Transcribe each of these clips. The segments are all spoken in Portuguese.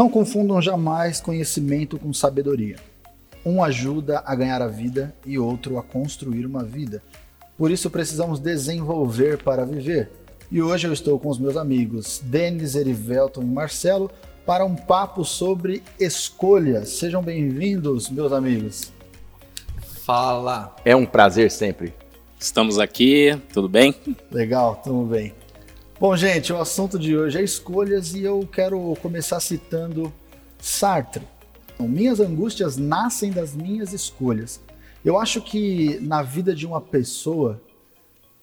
Não confundam jamais conhecimento com sabedoria. Um ajuda a ganhar a vida e outro a construir uma vida. Por isso precisamos desenvolver para viver. E hoje eu estou com os meus amigos Denis, Erivelton e Marcelo para um papo sobre escolhas. Sejam bem-vindos, meus amigos. Fala. É um prazer sempre. Estamos aqui, tudo bem? Legal, tudo bem. Bom, gente, o assunto de hoje é escolhas e eu quero começar citando Sartre. Minhas angústias nascem das minhas escolhas. Eu acho que na vida de uma pessoa,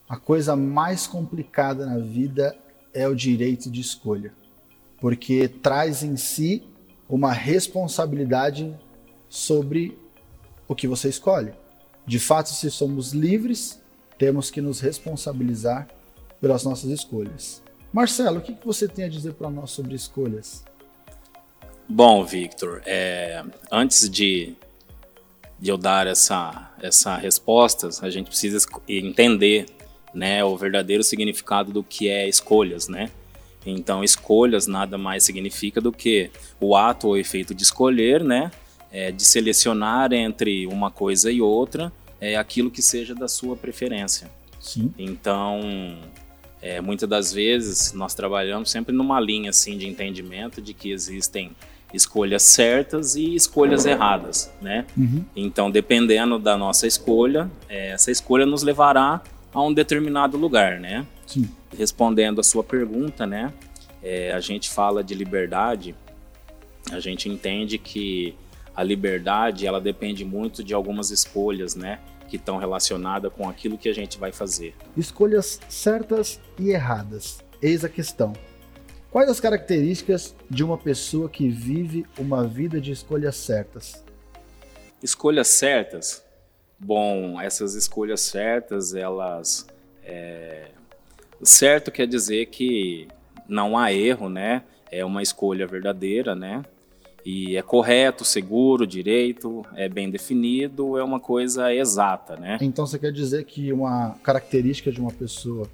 a coisa mais complicada na vida é o direito de escolha, porque traz em si uma responsabilidade sobre o que você escolhe. De fato, se somos livres, temos que nos responsabilizar pelas nossas escolhas. Marcelo, o que você tem a dizer para nós sobre escolhas? Bom, Victor, é, antes de, de eu dar essa, essa resposta, a gente precisa entender né, o verdadeiro significado do que é escolhas, né? Então, escolhas nada mais significa do que o ato ou efeito de escolher, né? É, de selecionar entre uma coisa e outra é aquilo que seja da sua preferência. Sim. Então, é, muitas das vezes nós trabalhamos sempre numa linha assim de entendimento de que existem escolhas certas e escolhas erradas, né? Uhum. Então, dependendo da nossa escolha, é, essa escolha nos levará a um determinado lugar, né? Sim. Respondendo a sua pergunta, né? É, a gente fala de liberdade, a gente entende que a liberdade ela depende muito de algumas escolhas, né? Que estão relacionadas com aquilo que a gente vai fazer. Escolhas certas e erradas. Eis a questão. Quais as características de uma pessoa que vive uma vida de escolhas certas? Escolhas certas? Bom, essas escolhas certas, elas. É... Certo quer dizer que não há erro, né? É uma escolha verdadeira, né? E é correto, seguro, direito, é bem definido, é uma coisa exata, né? Então você quer dizer que uma característica de uma pessoa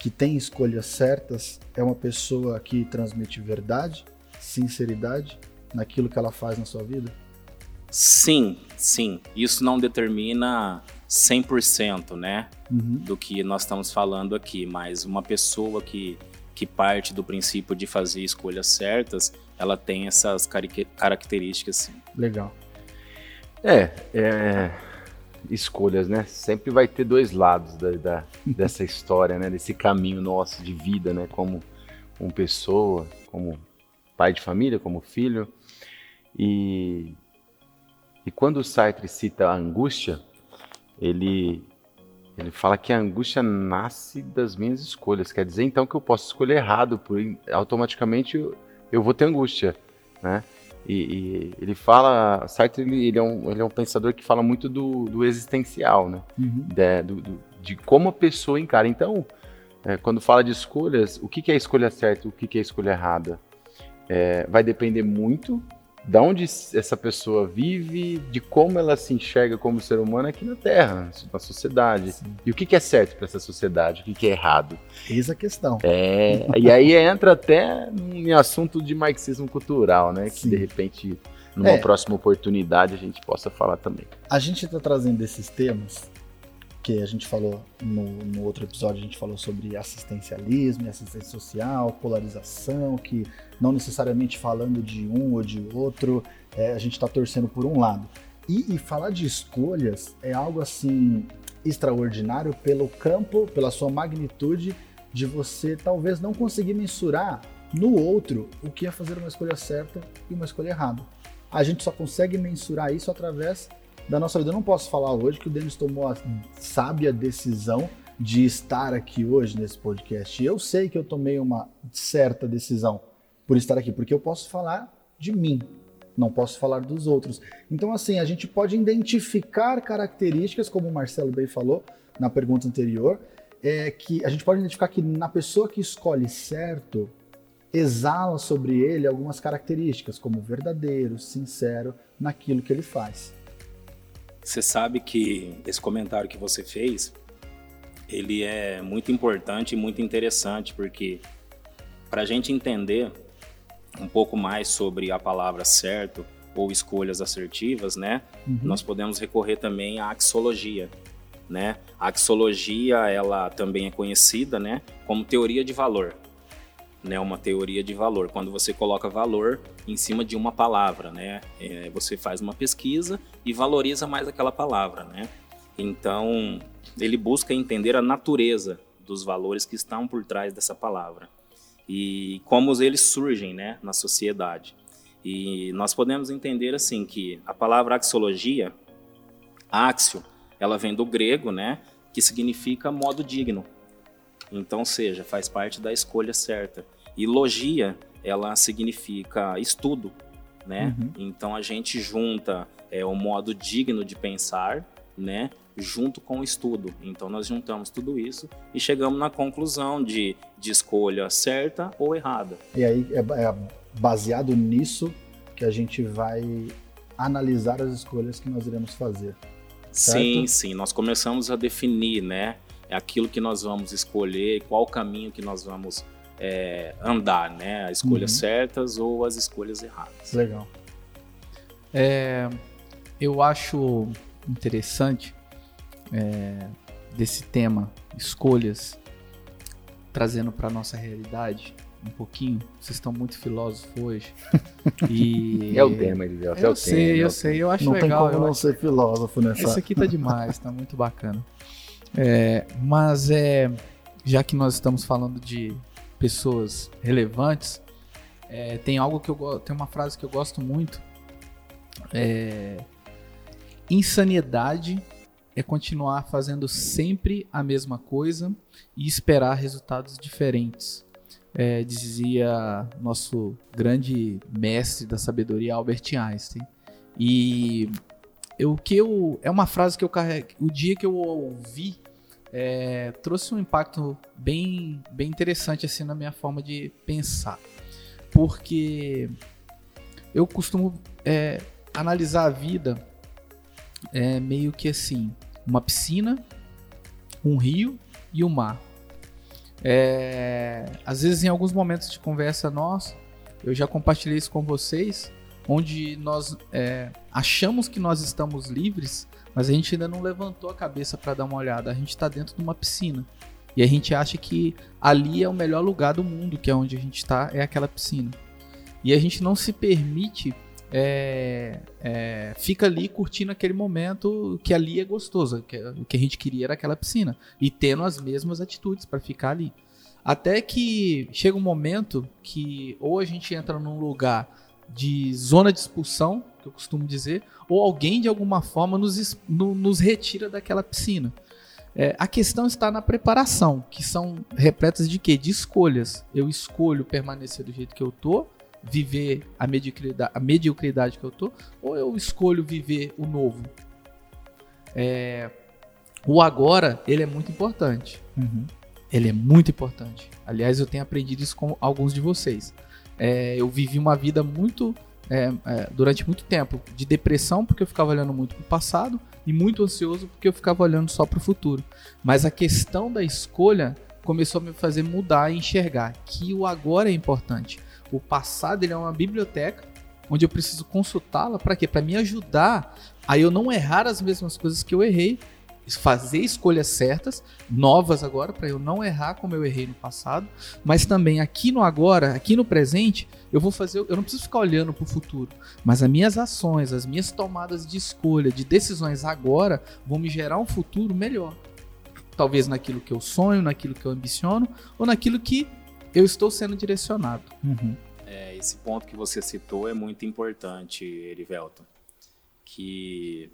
que tem escolhas certas é uma pessoa que transmite verdade, sinceridade naquilo que ela faz na sua vida? Sim, sim. Isso não determina 100%, né, uhum. do que nós estamos falando aqui, mas uma pessoa que que parte do princípio de fazer escolhas certas, ela tem essas características sim. Legal. É, é, escolhas, né? Sempre vai ter dois lados da, da dessa história, né? Desse caminho nosso de vida, né? Como, como pessoa, como pai de família, como filho. E, e quando o Sartre cita a angústia, ele ele fala que a angústia nasce das minhas escolhas. Quer dizer, então, que eu posso escolher errado, por automaticamente eu, eu vou ter angústia, né? E, e ele fala, Sartre ele, ele, é um, ele é um pensador que fala muito do, do existencial, né? Uhum. De, do, do, de como a pessoa encara. Então, é, quando fala de escolhas, o que, que é a escolha certa, o que, que é a escolha errada? É, vai depender muito da onde essa pessoa vive, de como ela se enxerga como ser humano aqui na Terra, na sociedade. Sim. E o que, é certo para essa sociedade, o que, é errado. Eis a questão. É, e aí entra até em assunto de marxismo cultural, né? Sim. Que de repente, numa é. próxima oportunidade, a gente possa falar também. A gente está trazendo esses temas que a gente falou no, no, outro episódio, a gente falou sobre assistencialismo assistência social, polarização, que não necessariamente falando de um ou de outro, é, a gente está torcendo por um lado. E, e, falar de escolhas é algo assim extraordinário pelo campo, pela sua magnitude de você talvez não conseguir mensurar no outro o que é fazer uma escolha certa e uma escolha errada. A gente só consegue mensurar isso através da nossa vida. Eu não posso falar hoje que o Denis tomou a sábia decisão de estar aqui hoje nesse podcast. Eu sei que eu tomei uma certa decisão por estar aqui, porque eu posso falar de mim, não posso falar dos outros. Então, assim, a gente pode identificar características, como o Marcelo bem falou na pergunta anterior, é que a gente pode identificar que na pessoa que escolhe certo, exala sobre ele algumas características, como verdadeiro, sincero naquilo que ele faz. Você sabe que esse comentário que você fez, ele é muito importante e muito interessante, porque para a gente entender um pouco mais sobre a palavra certo ou escolhas assertivas, né? Uhum. Nós podemos recorrer também à axologia, né? A axologia, ela também é conhecida, né, como teoria de valor, né? Uma teoria de valor. Quando você coloca valor em cima de uma palavra, né? É, você faz uma pesquisa e valoriza mais aquela palavra, né? Então, ele busca entender a natureza dos valores que estão por trás dessa palavra e como eles surgem, né, na sociedade. E nós podemos entender assim que a palavra axiologia, axio, ela vem do grego, né, que significa modo digno. Então, seja, faz parte da escolha certa. E logia, ela significa estudo, né? Uhum. Então a gente junta é, o modo digno de pensar, né, junto com o estudo. Então nós juntamos tudo isso e chegamos na conclusão de, de escolha certa ou errada. E aí é, é baseado nisso que a gente vai analisar as escolhas que nós iremos fazer. Certo? Sim, sim. Nós começamos a definir, né? Aquilo que nós vamos escolher, qual caminho que nós vamos é, andar, né? As escolhas uhum. certas ou as escolhas erradas. Legal. É, eu acho interessante é, desse tema, escolhas, trazendo para nossa realidade um pouquinho. Vocês estão muito filósofos hoje. E... É o tema, Eliseu. É eu sei, tema, eu sei. Eu acho não legal. Não tem como não ser filósofo nessa. Isso aqui tá demais, tá muito bacana. É, mas é, já que nós estamos falando de pessoas relevantes, é, tem algo que eu tem uma frase que eu gosto muito. É, insanidade é continuar fazendo sempre a mesma coisa e esperar resultados diferentes. É, dizia nosso grande mestre da sabedoria Albert Einstein. E o que eu é uma frase que eu carrego. O dia que eu ouvi é, trouxe um impacto bem, bem interessante assim na minha forma de pensar, porque eu costumo é, analisar a vida é, meio que assim uma piscina, um rio e o um mar. É, às vezes, em alguns momentos de conversa nossa, eu já compartilhei isso com vocês, onde nós é, achamos que nós estamos livres, mas a gente ainda não levantou a cabeça para dar uma olhada. A gente está dentro de uma piscina e a gente acha que ali é o melhor lugar do mundo, que é onde a gente está, é aquela piscina. E a gente não se permite é, é, fica ali curtindo aquele momento que ali é gostoso. Que, o que a gente queria era aquela piscina. E tendo as mesmas atitudes para ficar ali. Até que chega um momento que ou a gente entra num lugar de zona de expulsão, que eu costumo dizer, ou alguém de alguma forma nos, no, nos retira daquela piscina. É, a questão está na preparação, que são repletas de quê? De escolhas. Eu escolho permanecer do jeito que eu tô, viver a mediocridade, a mediocridade que eu tô, ou eu escolho viver o novo? É, o agora, ele é muito importante. Uhum. Ele é muito importante. Aliás, eu tenho aprendido isso com alguns de vocês. É, eu vivi uma vida muito, é, é durante muito tempo, de depressão, porque eu ficava olhando muito para o passado, e muito ansioso, porque eu ficava olhando só para o futuro. Mas a questão da escolha começou a me fazer mudar e enxergar que o agora é importante. O passado ele é uma biblioteca onde eu preciso consultá-la para quê? Para me ajudar a eu não errar as mesmas coisas que eu errei, fazer escolhas certas, novas agora, para eu não errar como eu errei no passado, mas também aqui no agora, aqui no presente, eu vou fazer, eu não preciso ficar olhando para o futuro, mas as minhas ações, as minhas tomadas de escolha, de decisões agora, vão me gerar um futuro melhor. Talvez naquilo que eu sonho, naquilo que eu ambiciono, ou naquilo que eu estou sendo direcionado. Uhum. É, esse ponto que você citou é muito importante, Erivelton, que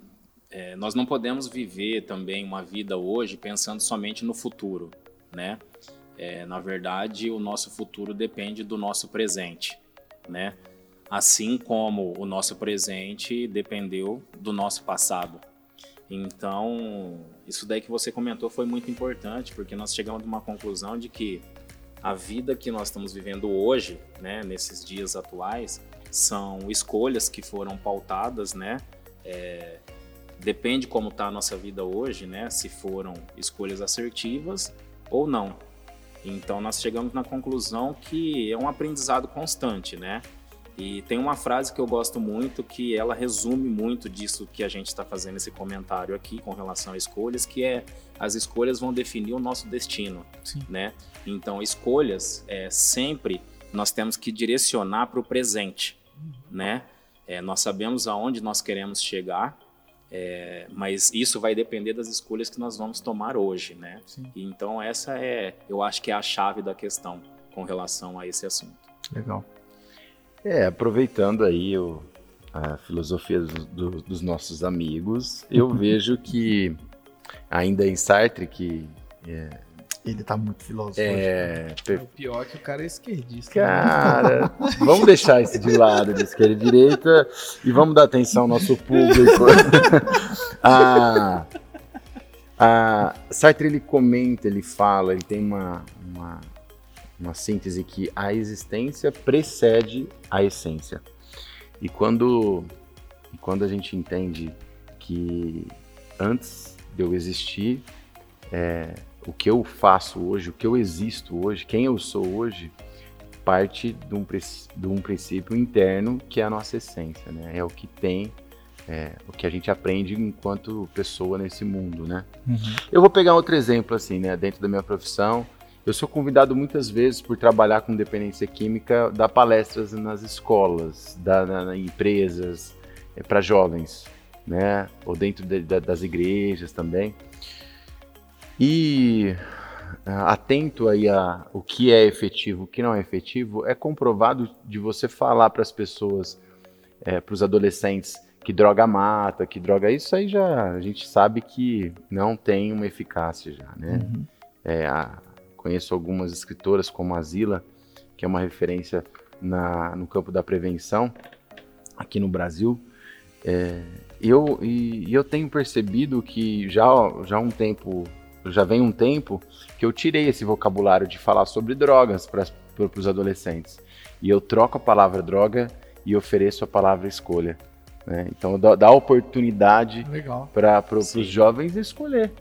é, nós não podemos viver também uma vida hoje pensando somente no futuro, né? É, na verdade, o nosso futuro depende do nosso presente, né? Assim como o nosso presente dependeu do nosso passado. Então, isso daí que você comentou foi muito importante, porque nós chegamos a uma conclusão de que a vida que nós estamos vivendo hoje, né, nesses dias atuais, são escolhas que foram pautadas, né? É, depende como está a nossa vida hoje, né? Se foram escolhas assertivas ou não. Então nós chegamos na conclusão que é um aprendizado constante, né? E tem uma frase que eu gosto muito que ela resume muito disso que a gente está fazendo esse comentário aqui com relação a escolhas, que é as escolhas vão definir o nosso destino, Sim. né? Então escolhas é sempre nós temos que direcionar para o presente, né? É, nós sabemos aonde nós queremos chegar, é, mas isso vai depender das escolhas que nós vamos tomar hoje, né? Sim. E Então essa é, eu acho que é a chave da questão com relação a esse assunto. Legal. É, aproveitando aí o, a filosofia dos, do- dos nossos amigos, eu vejo que ainda em Sartre, que Ele tá muito filósofo. é, per- O pior é que o cara é esquerdista. né? Cara, vamos deixar isso de lado, de esquerda e direita, e vamos dar atenção ao nosso público. a, a Sartre ele comenta, ele fala, ele tem uma, uma, uma síntese que a existência precede a essência. E quando, e quando a gente entende que antes de eu existir, é, o que eu faço hoje, o que eu existo hoje, quem eu sou hoje, parte de um, de um princípio interno que é a nossa essência, né? É o que tem, é, o que a gente aprende enquanto pessoa nesse mundo, né? Uhum. Eu vou pegar outro exemplo assim, né? Dentro da minha profissão, eu sou convidado muitas vezes por trabalhar com dependência química, dar palestras nas escolas, dar na, na empresas, para jovens, né? Ou dentro de- da- das igrejas também. E ah, atento aí a o que é efetivo, o que não é efetivo, é comprovado de você falar para as pessoas, para os adolescentes que droga mata, que droga isso aí já a gente sabe que não tem uma eficácia já, né? Uhum. É, a- conheço algumas escritoras como a Zila, que é uma referência na, no campo da prevenção aqui no Brasil. É, eu, e, e eu tenho percebido que já, já há um tempo, já vem um tempo que eu tirei esse vocabulário de falar sobre drogas para os adolescentes. E eu troco a palavra droga e ofereço a palavra escolha. né? Então dá, dá oportunidade para os jovens escolher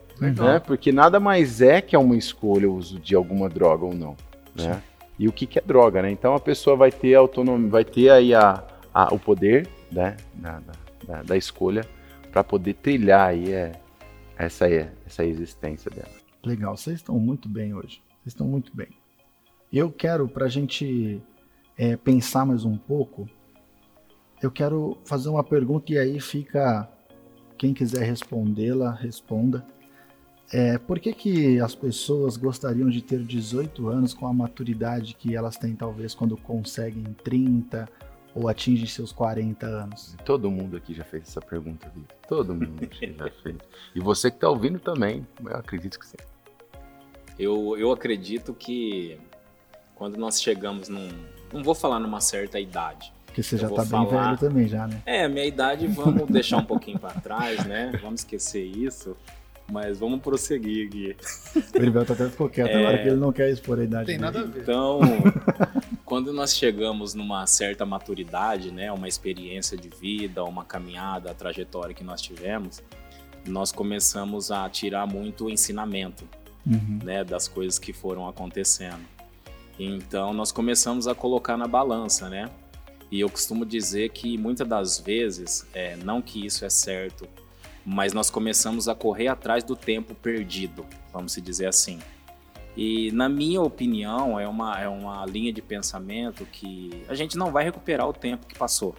né? Porque nada mais é que é uma escolha o uso de alguma droga ou não, né? E o que, que é droga, né? Então a pessoa vai ter autonomia, vai ter aí a, a- o poder, né? Da, da- da- da escolha para poder trilhar aí é, essa essa existência dela. Legal, vocês estão muito bem hoje. Vocês estão muito bem. Eu quero, para a gente é, pensar mais um pouco, eu quero fazer uma pergunta e aí fica. Quem quiser respondê-la, responda. É, por que, que as pessoas gostariam de ter 18 anos com a maturidade que elas têm, talvez, quando conseguem 30 ou atingem seus 40 anos? Todo mundo aqui já fez essa pergunta, Vitor. Todo mundo aqui já fez. E você que está ouvindo também, eu acredito que sim. Eu, eu acredito que quando nós chegamos num. Não vou falar numa certa idade. Porque você já vou tá bem falar. velho também, já, né? É, minha idade vamos deixar um pouquinho para trás, né? Vamos esquecer isso. Mas vamos prosseguir aqui. O Heriberto até ficou quieto É. agora que ele não quer expor a idade Tem dele. nada a ver. Então, quando nós chegamos numa certa maturidade, né, uma experiência de vida, uma caminhada, a trajetória que nós tivemos, nós começamos a tirar muito ensinamento, Uhum. né, das coisas que foram acontecendo. Então, nós começamos a colocar na balança, né? E eu costumo dizer que muitas das vezes, é, não que isso é certo, mas nós começamos a correr atrás do tempo perdido, vamos se dizer assim. E na minha opinião, é uma, é uma linha de pensamento que a gente não vai recuperar o tempo que passou,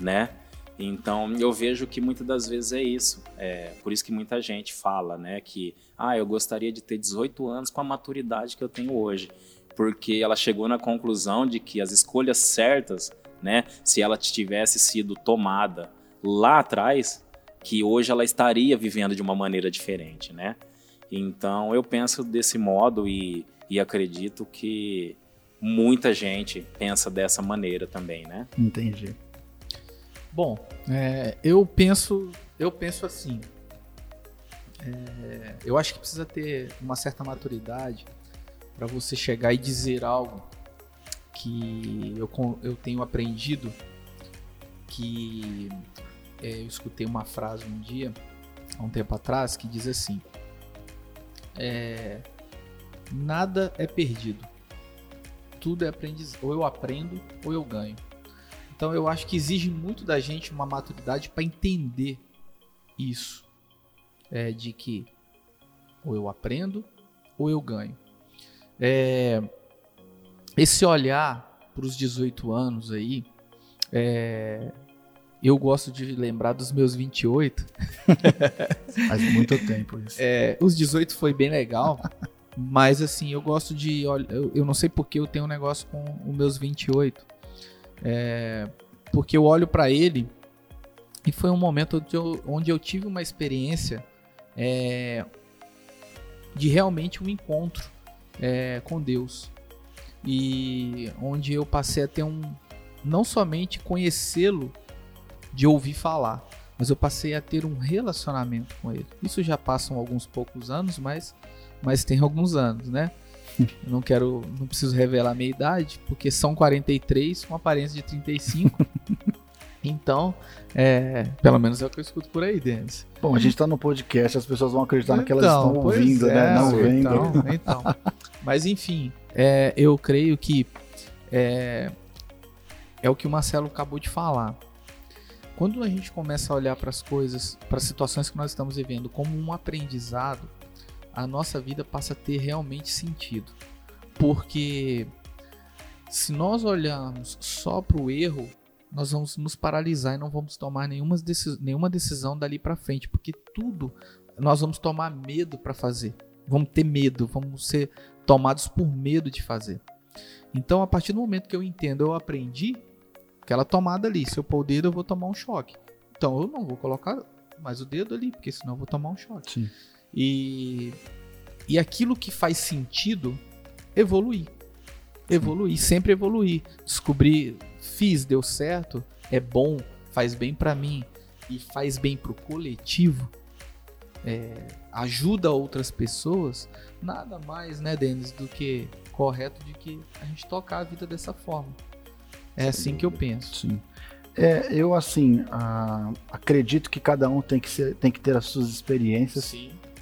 né? Então eu vejo que muitas das vezes é isso. É por isso que muita gente fala, né, que ah, eu gostaria de ter 18 anos com a maturidade que eu tenho hoje, porque ela chegou na conclusão de que as escolhas certas, né, se ela tivesse sido tomada lá atrás, que hoje ela estaria vivendo de uma maneira diferente, né? Então eu penso desse modo e, e acredito que muita gente pensa dessa maneira também, né? Entendi. Bom, é, eu penso, eu penso assim. é, eu acho que precisa ter uma certa maturidade para você chegar e dizer algo que eu, eu tenho aprendido. Que é, eu escutei uma frase um dia, há um tempo atrás, que diz assim: é, nada é perdido. Tudo é aprendiz, ou eu aprendo ou eu ganho. Então eu acho que exige muito da gente uma maturidade para entender isso, é, de que ou eu aprendo ou eu ganho. É, esse olhar para os 18 anos aí, é, eu gosto de lembrar dos meus 28. Faz muito tempo isso. É, os 18 foi bem legal, mas assim, eu gosto de. Eu, eu não sei porque eu tenho um negócio com os meus 28. É, porque eu olho para ele e foi um momento onde eu, onde eu tive uma experiência é, de realmente um encontro é, com Deus. E onde eu passei a ter um. Não somente conhecê-lo de ouvir falar, mas eu passei a ter um relacionamento com ele. Isso já passam alguns poucos anos, mas, mas tem alguns anos, né? Eu não quero, não preciso revelar a minha idade, porque são 43 com aparência de 35. Então, é, pelo menos é o que eu escuto por aí, Denis. Bom, a gente está no podcast, as pessoas vão acreditar então, no que elas estão ouvindo, né? é, né? Não vendo. Então, então. Mas enfim, é, eu creio que é, é o que o Marcelo acabou de falar. Quando a gente começa a olhar para as coisas, para as situações que nós estamos vivendo como um aprendizado, a nossa vida passa a ter realmente sentido. Porque se nós olharmos só para o erro, nós vamos nos paralisar e não vamos tomar nenhuma, nenhuma decisão dali para frente, porque tudo nós vamos tomar medo para fazer. Vamos ter medo, vamos ser tomados por medo de fazer. Então, a partir do momento que eu entendo, eu aprendi aquela tomada ali. Se eu pôr o dedo, eu vou tomar um choque. Então, eu não vou colocar mais o dedo ali, porque senão eu vou tomar um choque. Sim. E, e aquilo que faz sentido, evoluir. Evoluir, sempre evoluir. Descobrir, fiz, deu certo, é bom, faz bem para mim e faz bem pro coletivo. É, ajuda outras pessoas, nada mais, né, Denis, do que correto de que a gente tocar a vida dessa forma. É assim que eu penso. Sim. É, eu assim acredito que cada um tem que, ser, tem que ter as suas experiências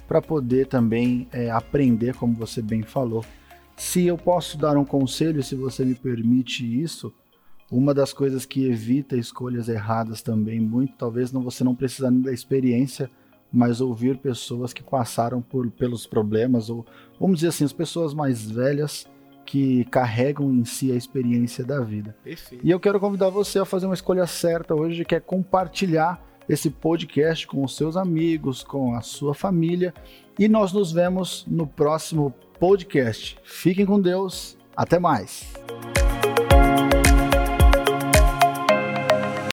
para poder também é, aprender, como você bem falou. Se eu posso dar um conselho, se você me permite isso, uma das coisas que evita escolhas erradas também muito, talvez não você não precisando da experiência, mas ouvir pessoas que passaram por, pelos problemas ou vamos dizer assim, as pessoas mais velhas que carregam em si a experiência da vida. Perfeito. E eu quero convidar você a fazer uma escolha certa hoje, que é compartilhar esse podcast com os seus amigos, com a sua família. E nós nos vemos no próximo podcast. Fiquem com Deus. Até mais.